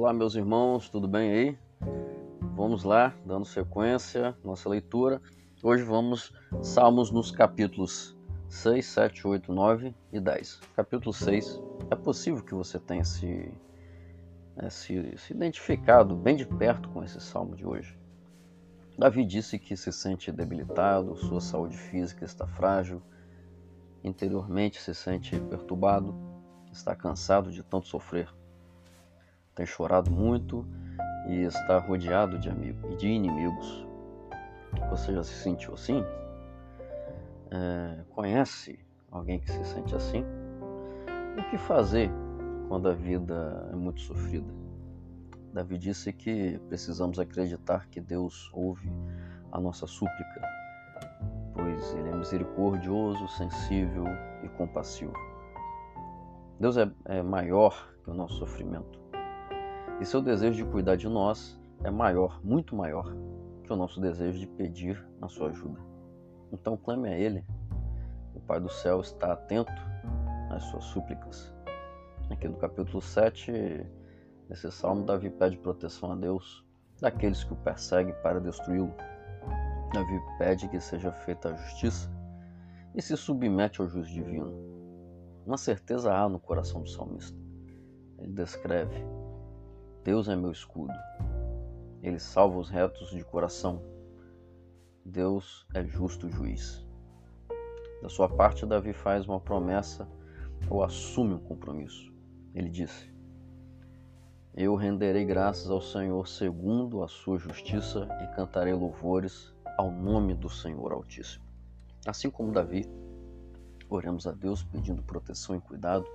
Olá, meus irmãos, tudo bem aí? Vamos lá, dando sequência nossa leitura. Hoje vamos Salmos nos capítulos 6, 7, 8, 9 e 10. Capítulo 6. É possível que você tenha se, é, se, se identificado bem de perto com esse salmo de hoje. Davi disse que se sente debilitado, sua saúde física está frágil, interiormente se sente perturbado, está cansado de tanto sofrer tem chorado muito e está rodeado de amigos e de inimigos. Você já se sentiu assim? É, conhece alguém que se sente assim? O que fazer quando a vida é muito sofrida? Davi disse que precisamos acreditar que Deus ouve a nossa súplica, pois Ele é misericordioso, sensível e compassivo. Deus é, é maior que o nosso sofrimento. E seu desejo de cuidar de nós é maior, muito maior, que o nosso desejo de pedir a sua ajuda. Então clame a Ele. O Pai do céu está atento às suas súplicas. Aqui no capítulo 7, nesse salmo, Davi pede proteção a Deus daqueles que o perseguem para destruí-lo. Davi pede que seja feita a justiça e se submete ao juízo divino. Uma certeza há no coração do salmista. Ele descreve Deus é meu escudo. Ele salva os retos de coração. Deus é justo juiz. Da sua parte, Davi faz uma promessa ou assume um compromisso. Ele disse: Eu renderei graças ao Senhor segundo a sua justiça e cantarei louvores ao nome do Senhor Altíssimo. Assim como Davi, oremos a Deus pedindo proteção e cuidado,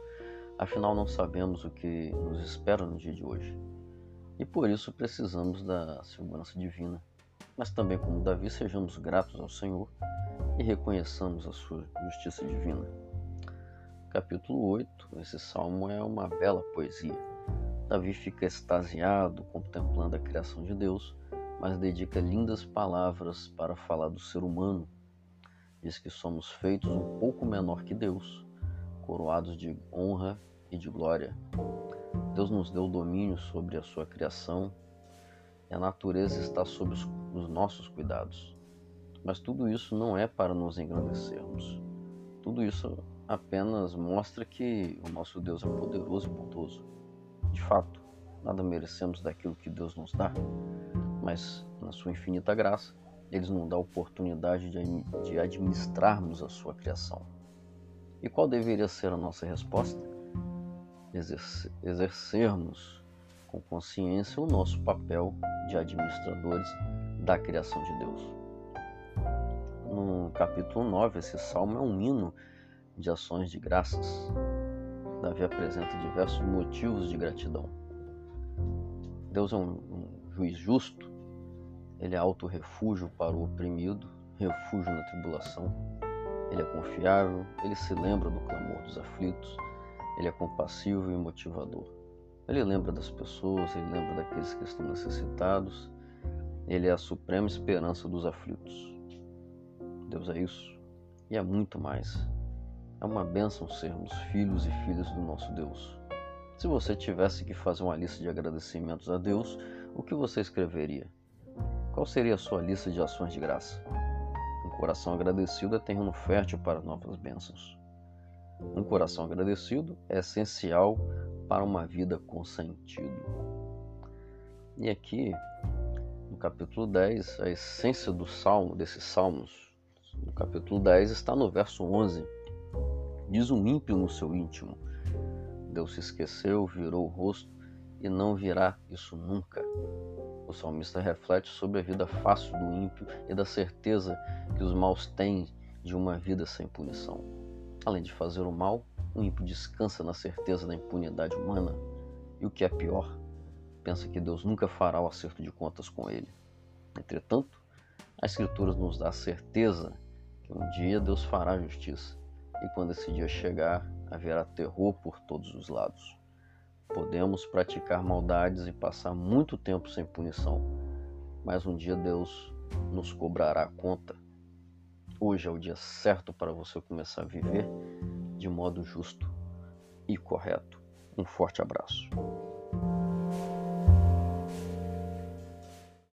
afinal não sabemos o que nos espera no dia de hoje e por isso precisamos da segurança divina. Mas também, como Davi, sejamos gratos ao Senhor e reconheçamos a sua justiça divina. Capítulo 8, esse salmo é uma bela poesia. Davi fica extasiado contemplando a criação de Deus, mas dedica lindas palavras para falar do ser humano. Diz que somos feitos um pouco menor que Deus, coroados de honra e de glória. Deus nos deu domínio sobre a sua criação e a natureza está sob os, os nossos cuidados. Mas tudo isso não é para nos engrandecermos. Tudo isso apenas mostra que o nosso Deus é poderoso e bondoso. De fato, nada merecemos daquilo que Deus nos dá, mas na sua infinita graça, Ele nos dá a oportunidade de, administrarmos a sua criação. E qual deveria ser a nossa resposta? Exercermos com consciência o nosso papel de administradores da criação de Deus. No capítulo 9, esse salmo é um hino de ações de graças. Davi apresenta diversos motivos de gratidão. Deus é um, um juiz justo, ele é alto refúgio para o oprimido, refúgio na tribulação. Ele é confiável, ele se lembra do clamor dos aflitos, ele é compassivo e motivador. Ele lembra das pessoas, ele lembra daqueles que estão necessitados. Ele é a suprema esperança dos aflitos. Deus é isso e é muito mais. É uma bênção sermos filhos e filhas do nosso Deus. Se você tivesse que fazer uma lista de agradecimentos a Deus, o que você escreveria? Qual seria a sua lista de ações de graça? Um coração agradecido é terreno fértil para novas bênçãos. Um coração agradecido é essencial para uma vida com sentido. E aqui, no capítulo 10, a essência do salmo, desses salmos, no capítulo 10 está no verso 11. Diz um ímpio no seu íntimo: Deus se esqueceu, virou o rosto e não virá isso nunca. O salmista reflete sobre a vida fácil do ímpio e da certeza que os maus têm de uma vida sem punição. Além de fazer o mal, o ímpio descansa na certeza da impunidade humana e o que é pior, pensa que Deus nunca fará o acerto de contas com ele. Entretanto, a Escritura nos dá a certeza que um dia Deus fará justiça e quando esse dia chegar, haverá terror por todos os lados. Podemos praticar maldades e passar muito tempo sem punição, mas um dia Deus nos cobrará a conta Hoje é o dia certo para você começar a viver de modo justo e correto. Um forte abraço.